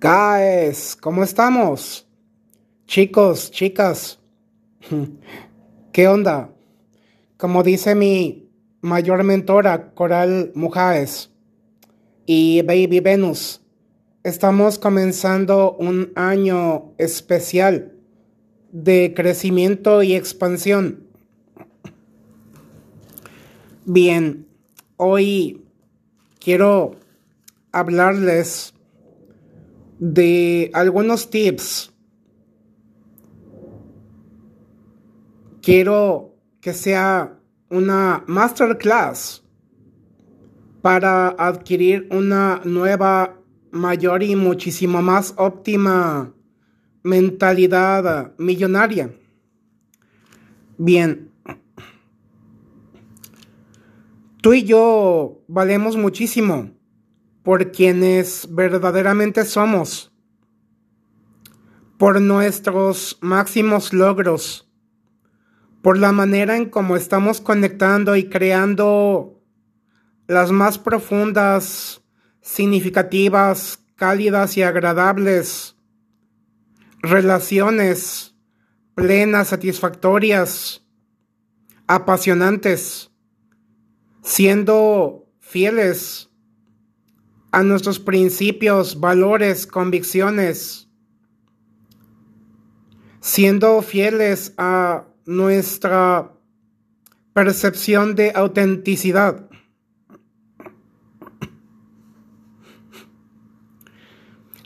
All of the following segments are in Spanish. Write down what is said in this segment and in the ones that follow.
Guys, ¿cómo estamos? Chicos, chicas, ¿qué onda? Como dice mi mayor mentora, Coral Mujáez y Baby Venus, estamos comenzando un año especial de crecimiento y expansión. Bien, hoy quiero hablarles de algunos tips. Quiero que sea una masterclass para adquirir una nueva, mayor y muchísimo más óptima mentalidad millonaria. Bien, tú y yo valemos muchísimo por quienes verdaderamente somos, por nuestros máximos logros, por la manera en cómo estamos conectando y creando las más profundas, significativas, cálidas y agradables relaciones plenas, satisfactorias, apasionantes, siendo fieles a nuestros principios, valores, convicciones, siendo fieles a nuestra percepción de autenticidad.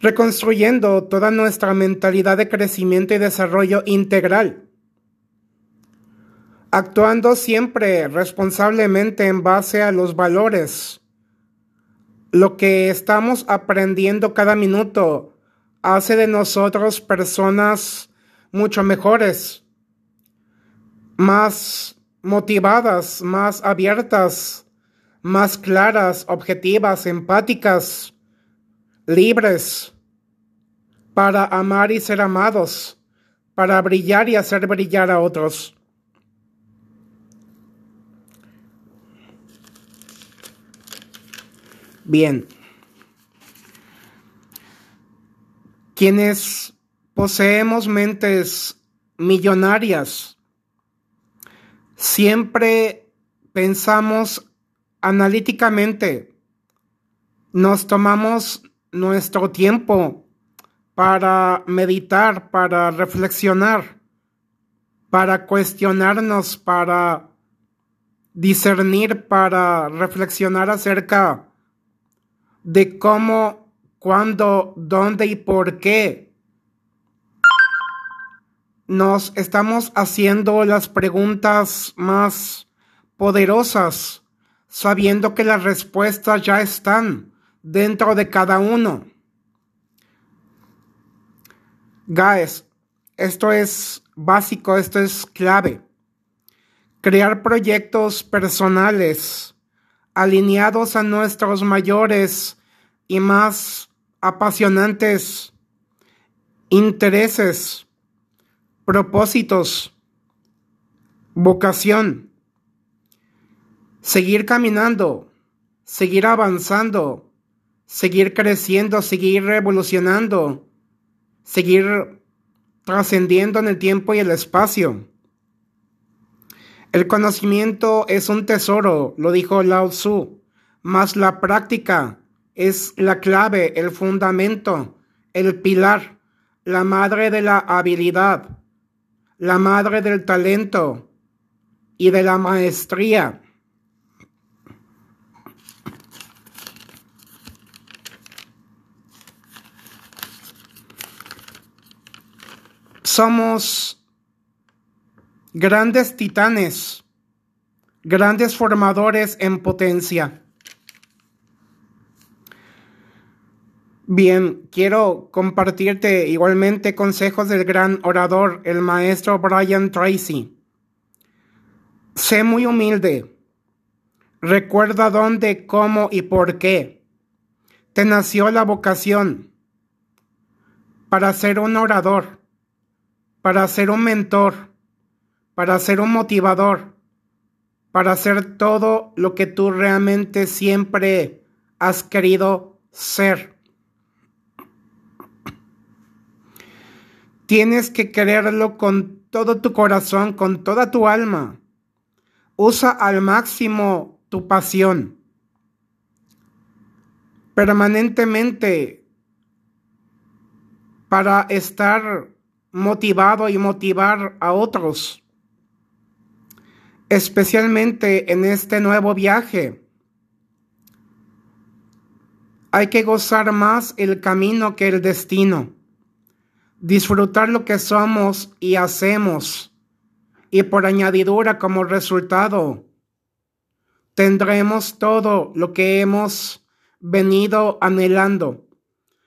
Reconstruyendo toda nuestra mentalidad de crecimiento y desarrollo integral. Actuando siempre responsablemente en base a los valores, lo que estamos aprendiendo cada minuto hace de nosotros personas mucho mejores, más motivadas, más abiertas, más claras, objetivas, empáticas, libres, para amar y ser amados, para brillar y hacer brillar a otros. Bien. Quienes poseemos mentes millonarias, siempre pensamos analíticamente, nos tomamos nuestro tiempo para meditar, para reflexionar, para cuestionarnos, para discernir, para reflexionar acerca de cómo, cuándo, dónde y por qué nos estamos haciendo las preguntas más poderosas, sabiendo que las respuestas ya están dentro de cada uno. Guys, esto es básico, esto es clave. Crear proyectos personales alineados a nuestros mayores y más apasionantes intereses, propósitos, vocación. Seguir caminando, seguir avanzando, seguir creciendo, seguir revolucionando, seguir trascendiendo en el tiempo y el espacio. El conocimiento es un tesoro, lo dijo Lao Tzu, mas la práctica es la clave, el fundamento, el pilar, la madre de la habilidad, la madre del talento y de la maestría. Somos grandes titanes, grandes formadores en potencia. Bien, quiero compartirte igualmente consejos del gran orador, el maestro Brian Tracy. Sé muy humilde. Recuerda dónde, cómo y por qué te nació la vocación para ser un orador, para ser un mentor, para ser un motivador, para hacer todo lo que tú realmente siempre has querido ser. Tienes que quererlo con todo tu corazón, con toda tu alma. Usa al máximo tu pasión. Permanentemente para estar motivado y motivar a otros, especialmente en este nuevo viaje. Hay que gozar más el camino que el destino, disfrutar lo que somos y hacemos, y por añadidura como resultado, tendremos todo lo que hemos venido anhelando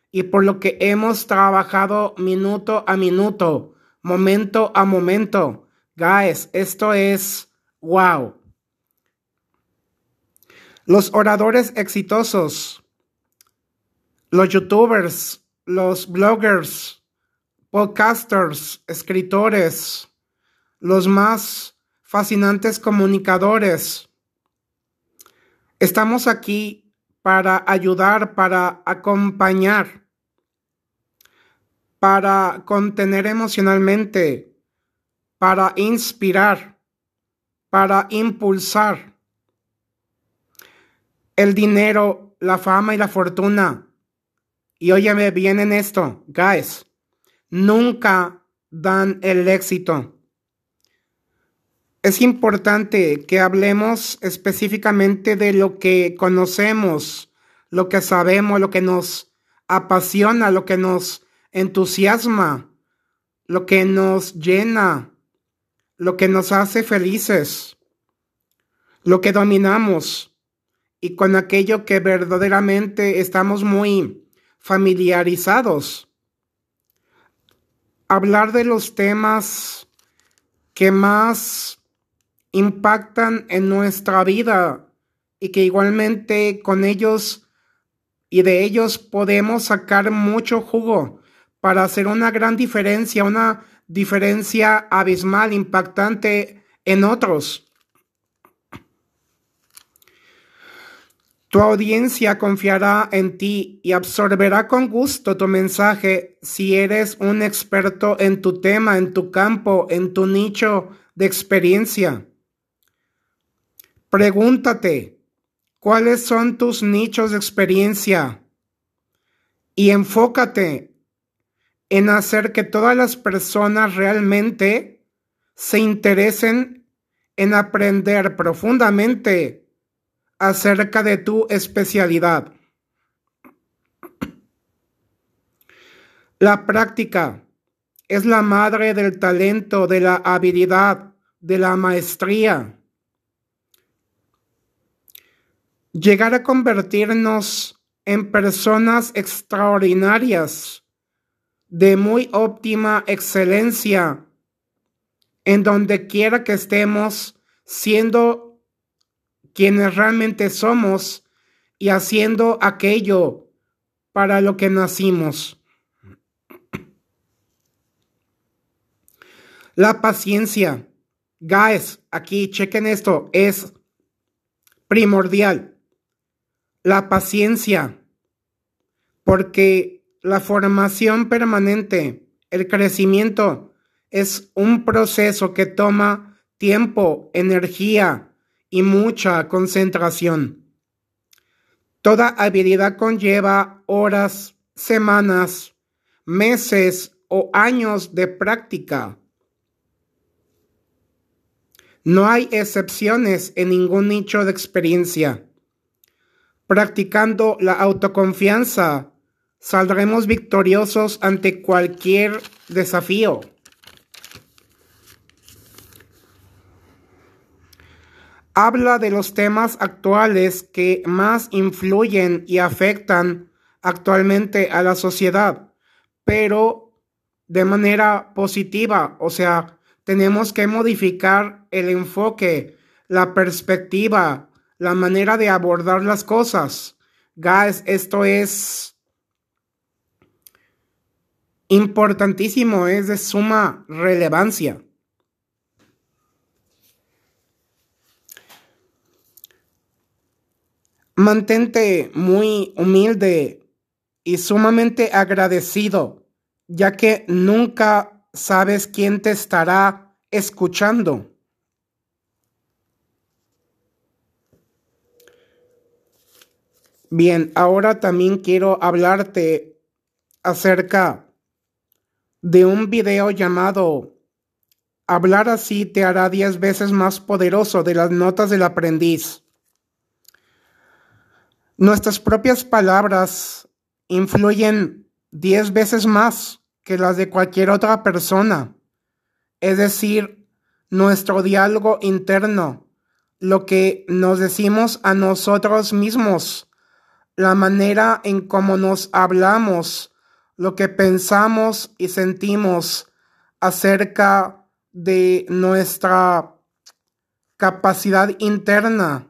y por lo que hemos trabajado minuto a minuto, momento a momento. Guys, esto es wow. Los oradores exitosos, los youtubers, los bloggers, podcasters, escritores, los más fascinantes comunicadores. Estamos aquí para ayudar, para acompañar para contener emocionalmente, para inspirar, para impulsar. El dinero, la fama y la fortuna. Y óyeme bien en esto, guys, nunca dan el éxito. Es importante que hablemos específicamente de lo que conocemos, lo que sabemos, lo que nos apasiona, lo que nos entusiasma, lo que nos llena, lo que nos hace felices, lo que dominamos y con aquello que verdaderamente estamos muy familiarizados. Hablar de los temas que más impactan en nuestra vida y que igualmente con ellos y de ellos podemos sacar mucho jugo para hacer una gran diferencia, una diferencia abismal, impactante en otros. Tu audiencia confiará en ti y absorberá con gusto tu mensaje si eres un experto en tu tema, en tu campo, en tu nicho de experiencia. Pregúntate, ¿cuáles son tus nichos de experiencia? Y enfócate en hacer que todas las personas realmente se interesen en aprender profundamente acerca de tu especialidad. La práctica es la madre del talento, de la habilidad, de la maestría. Llegar a convertirnos en personas extraordinarias de muy óptima excelencia en donde quiera que estemos, siendo quienes realmente somos y haciendo aquello para lo que nacimos. La paciencia, guys, aquí chequen esto, es primordial. La paciencia, porque la formación permanente, el crecimiento, es un proceso que toma tiempo, energía y mucha concentración. Toda habilidad conlleva horas, semanas, meses o años de práctica. No hay excepciones en ningún nicho de experiencia. Practicando la autoconfianza saldremos victoriosos ante cualquier desafío. Habla de los temas actuales que más influyen y afectan actualmente a la sociedad, pero de manera positiva, o sea, tenemos que modificar el enfoque, la perspectiva, la manera de abordar las cosas. Guys, esto es importantísimo, es de suma relevancia. Mantente muy humilde y sumamente agradecido, ya que nunca sabes quién te estará escuchando. Bien, ahora también quiero hablarte acerca de un video llamado Hablar así te hará diez veces más poderoso de las notas del aprendiz. Nuestras propias palabras influyen diez veces más que las de cualquier otra persona. Es decir, nuestro diálogo interno, lo que nos decimos a nosotros mismos, la manera en cómo nos hablamos, lo que pensamos y sentimos acerca de nuestra capacidad interna.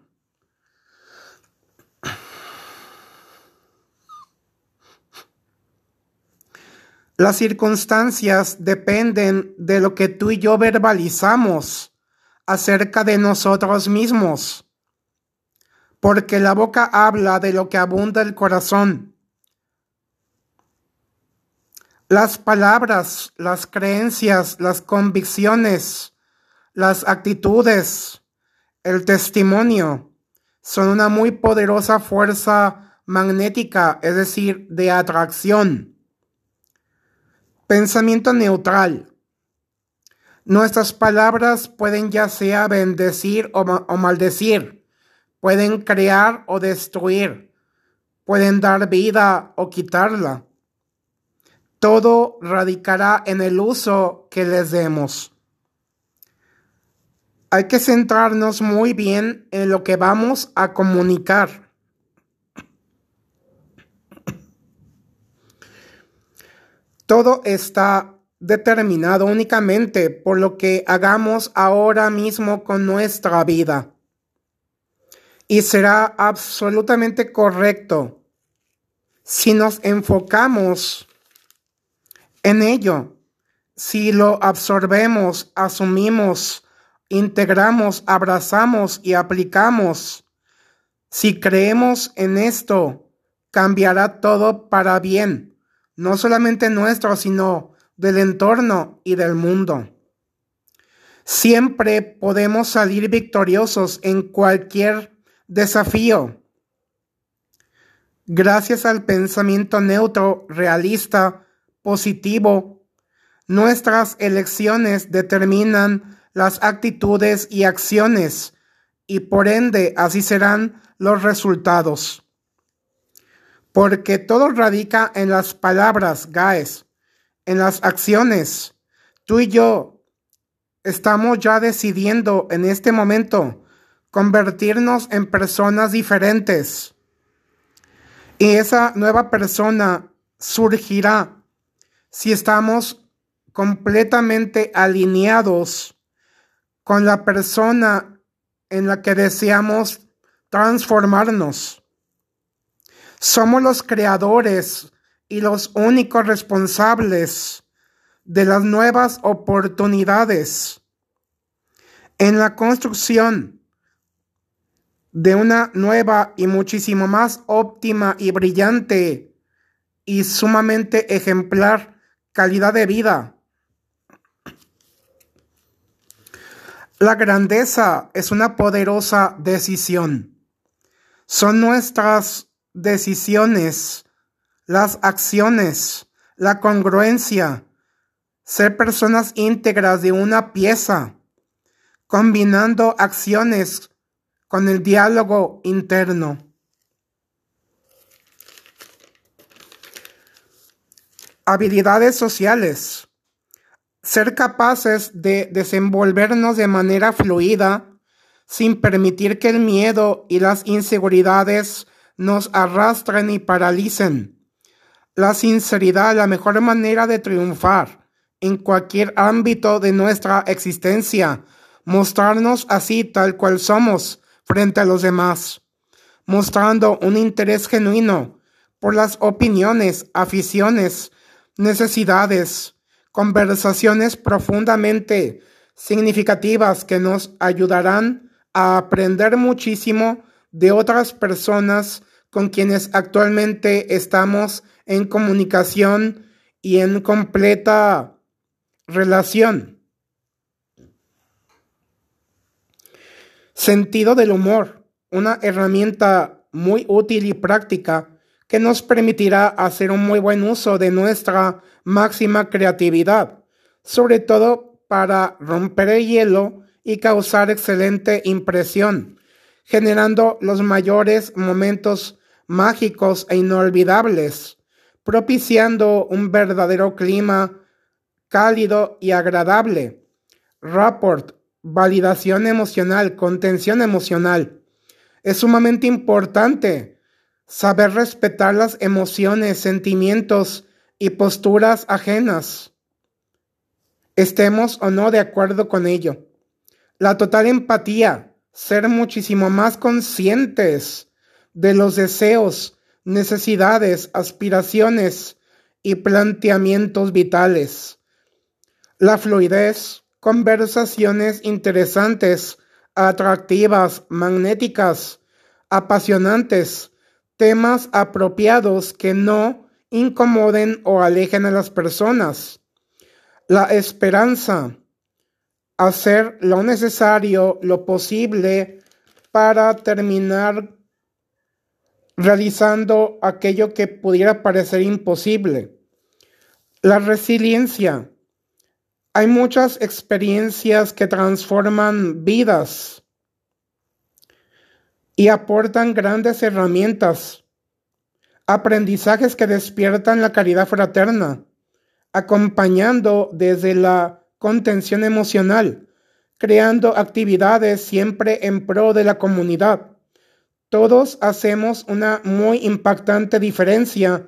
Las circunstancias dependen de lo que tú y yo verbalizamos acerca de nosotros mismos porque la boca habla de lo que abunda el corazón. Las palabras, las creencias, las convicciones, las actitudes, el testimonio son una muy poderosa fuerza magnética, es decir, de atracción. Pensamiento neutral. Nuestras palabras pueden ya sea bendecir o, maldecir pueden crear o destruir, pueden dar vida o quitarla. Todo radicará en el uso que les demos. Hay que centrarnos muy bien en lo que vamos a comunicar. Todo está determinado únicamente por lo que hagamos ahora mismo con nuestra vida y será absolutamente correcto si nos enfocamos en ello, si lo absorbemos, asumimos, integramos, abrazamos y aplicamos. Si creemos en esto, cambiará todo para bien, no solamente nuestro, sino del entorno y del mundo. Siempre podemos salir victoriosos en cualquier Desafío. Gracias al pensamiento neutro, realista, positivo, nuestras elecciones determinan las actitudes y acciones y por ende así serán los resultados. Porque todo radica en las palabras, Gaes, en las acciones. Tú y yo estamos ya decidiendo en este momento convertirnos en personas diferentes. Y esa nueva persona surgirá si estamos completamente alineados con la persona en la que deseamos transformarnos. Somos los creadores y los únicos responsables de las nuevas oportunidades. En la construcción de una nueva y muchísimo más óptima y brillante y sumamente ejemplar calidad de vida. La grandeza es una poderosa decisión. Son nuestras decisiones, las acciones, la congruencia, ser personas íntegras de una pieza, combinando acciones con el diálogo interno. Habilidades sociales. Ser capaces de desenvolvernos de manera fluida sin permitir que el miedo y las inseguridades nos arrastren y paralicen. La sinceridad la mejor manera de triunfar en cualquier ámbito de nuestra existencia, mostrarnos así tal cual somos, frente a los demás, mostrando un interés genuino por las opiniones, aficiones, necesidades, conversaciones profundamente significativas que nos ayudarán a aprender muchísimo de otras personas con quienes actualmente estamos en comunicación y en completa Relación. Sentido del humor, una herramienta muy útil y práctica que nos permitirá hacer un muy buen uso de nuestra máxima creatividad, sobre todo para romper el hielo y causar excelente impresión, generando los mayores momentos mágicos e inolvidables, propiciando un verdadero clima cálido y agradable. Rapport, validación emocional, contención emocional. Es sumamente importante saber respetar las emociones, sentimientos y posturas ajenas. Estemos o no de acuerdo con ello. La total empatía, ser muchísimo más conscientes de los deseos, necesidades, aspiraciones y planteamientos vitales. La fluidez, conversaciones interesantes, atractivas, magnéticas, apasionantes, temas apropiados que no incomoden o alejen a las personas. La esperanza, hacer lo necesario, lo posible para terminar realizando aquello que pudiera parecer imposible. La resiliencia. Hay muchas experiencias que transforman vidas y aportan grandes herramientas, aprendizajes que despiertan la caridad fraterna, acompañando desde la contención emocional, creando actividades siempre en pro de la comunidad todos hacemos una muy impactante diferencia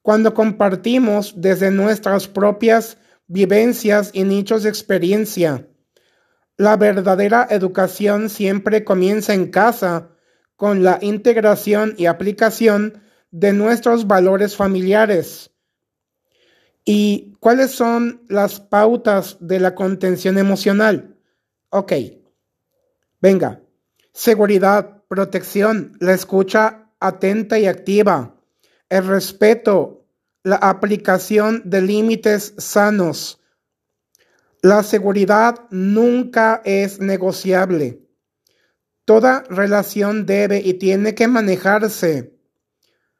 cuando compartimos desde nuestras propias vivencias y nichos de experiencia. La verdadera educación siempre comienza en casa con la integración y aplicación de nuestros valores familiares. ¿Y cuáles son las pautas de la contención emocional? Ok, venga, seguridad, protección, la escucha atenta y activa, el respeto, la aplicación de límites sanos. La seguridad nunca es negociable. Toda relación debe y tiene que manejarse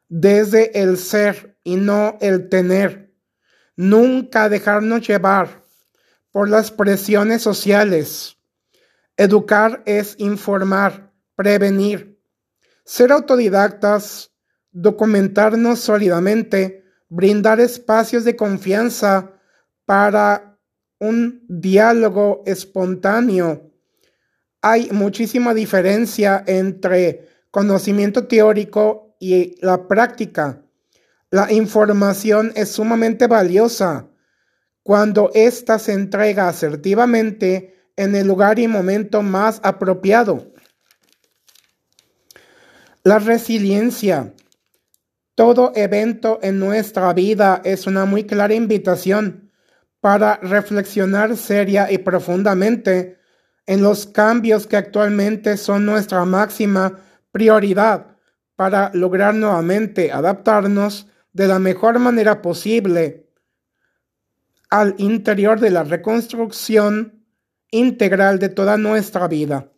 desde el ser y no el tener. Nunca dejarnos llevar por las presiones sociales. Educar es informar prevenir, ser autodidactas, documentarnos sólidamente, brindar espacios de confianza para un diálogo espontáneo. Hay muchísima diferencia entre conocimiento teórico y la práctica. La información es sumamente valiosa cuando ésta se entrega asertivamente en el lugar y momento más apropiado. La resiliencia. Todo evento en nuestra vida es una muy clara invitación para reflexionar seria y profundamente en los cambios que actualmente son nuestra máxima prioridad para lograr nuevamente adaptarnos de la mejor manera posible al interior de la reconstrucción integral de toda nuestra vida.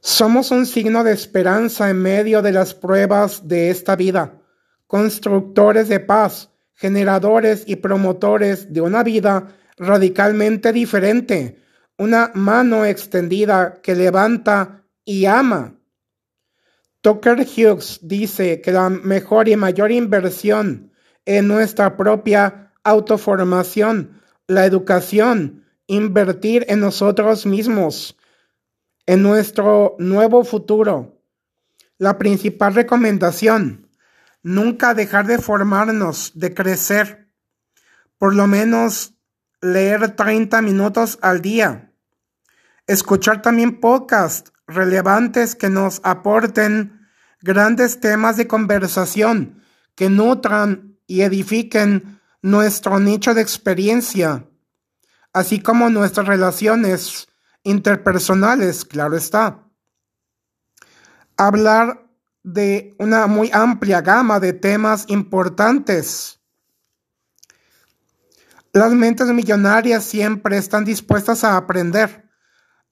Somos un signo de esperanza en medio de las pruebas de esta vida, constructores de paz, generadores y promotores de una vida radicalmente diferente, una mano extendida que levanta y ama. Tucker Hughes dice que la mejor y mayor inversión en nuestra propia autoformación, la educación, invertir en nosotros mismos, en nuestro nuevo futuro. La principal recomendación, nunca dejar de formarnos, de crecer. Por lo menos leer 30 minutos al día. Escuchar también podcasts relevantes que nos aporten grandes temas de conversación que nutran y edifiquen nuestro nicho de experiencia, así como nuestras relaciones interpersonales, claro está. Hablar de una muy amplia gama de temas importantes. Las mentes millonarias siempre están dispuestas a aprender.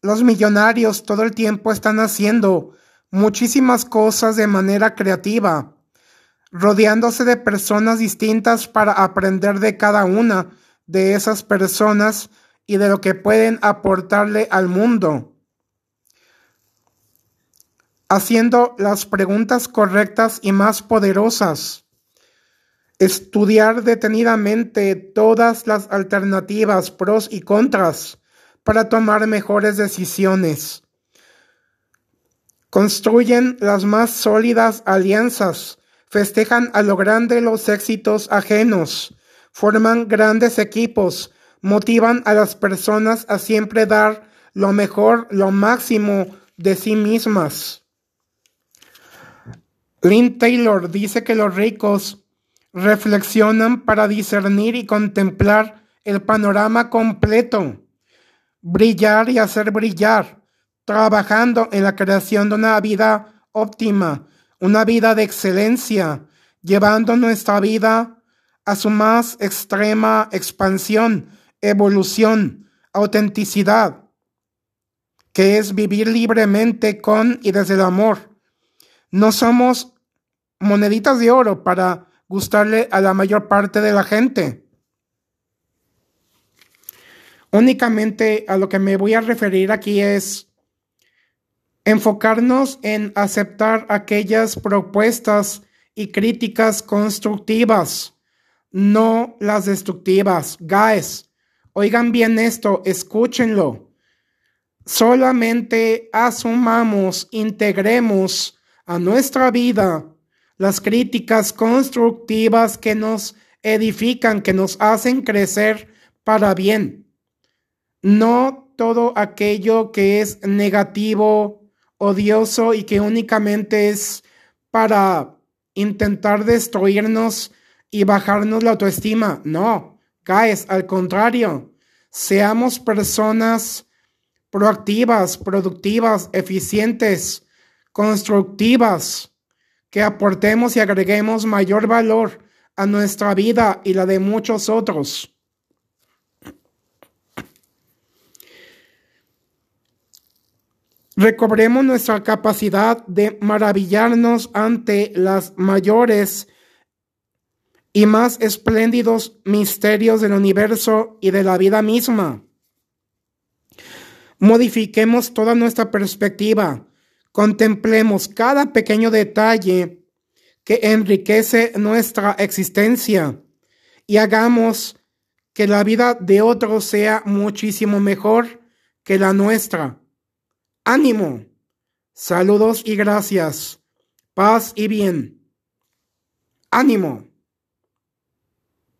Los millonarios todo el tiempo están haciendo muchísimas cosas de manera creativa, rodeándose de personas distintas para aprender de cada una de esas personas y de lo que pueden aportarle al mundo. Haciendo las preguntas correctas y más poderosas. Estudiar detenidamente todas las alternativas, pros y contras, para tomar mejores decisiones. Construyen las más sólidas alianzas, festejan a lo grande los éxitos ajenos, forman grandes equipos, motivan a las personas a siempre dar lo mejor, lo máximo de sí mismas. Lynn Taylor dice que los ricos reflexionan para discernir y contemplar el panorama completo, brillar y hacer brillar, trabajando en la creación de una vida óptima, una vida de excelencia, llevando nuestra vida a su más extrema expansión, evolución, autenticidad, que es vivir libremente con y desde el amor. No somos moneditas de oro para gustarle a la mayor parte de la gente. Únicamente a lo que me voy a referir aquí es enfocarnos en aceptar aquellas propuestas y críticas constructivas no las destructivas. Guys, oigan bien esto, escúchenlo. Solamente asumamos, integremos a nuestra vida las críticas constructivas que nos edifican, que nos hacen crecer para bien. No todo aquello que es negativo, odioso y que únicamente es para intentar destruirnos y bajarnos la autoestima. No, guys, al contrario, seamos personas proactivas, productivas, eficientes, constructivas, que aportemos y agreguemos mayor valor a nuestra vida y la de muchos otros. Recobremos nuestra capacidad de maravillarnos ante las mayores y más espléndidos misterios del universo y de la vida misma. Modifiquemos toda nuestra perspectiva, contemplemos cada pequeño detalle que enriquece nuestra existencia y hagamos que la vida de otros sea muchísimo mejor que la nuestra. Ánimo. Saludos y gracias. Paz y bien. Ánimo.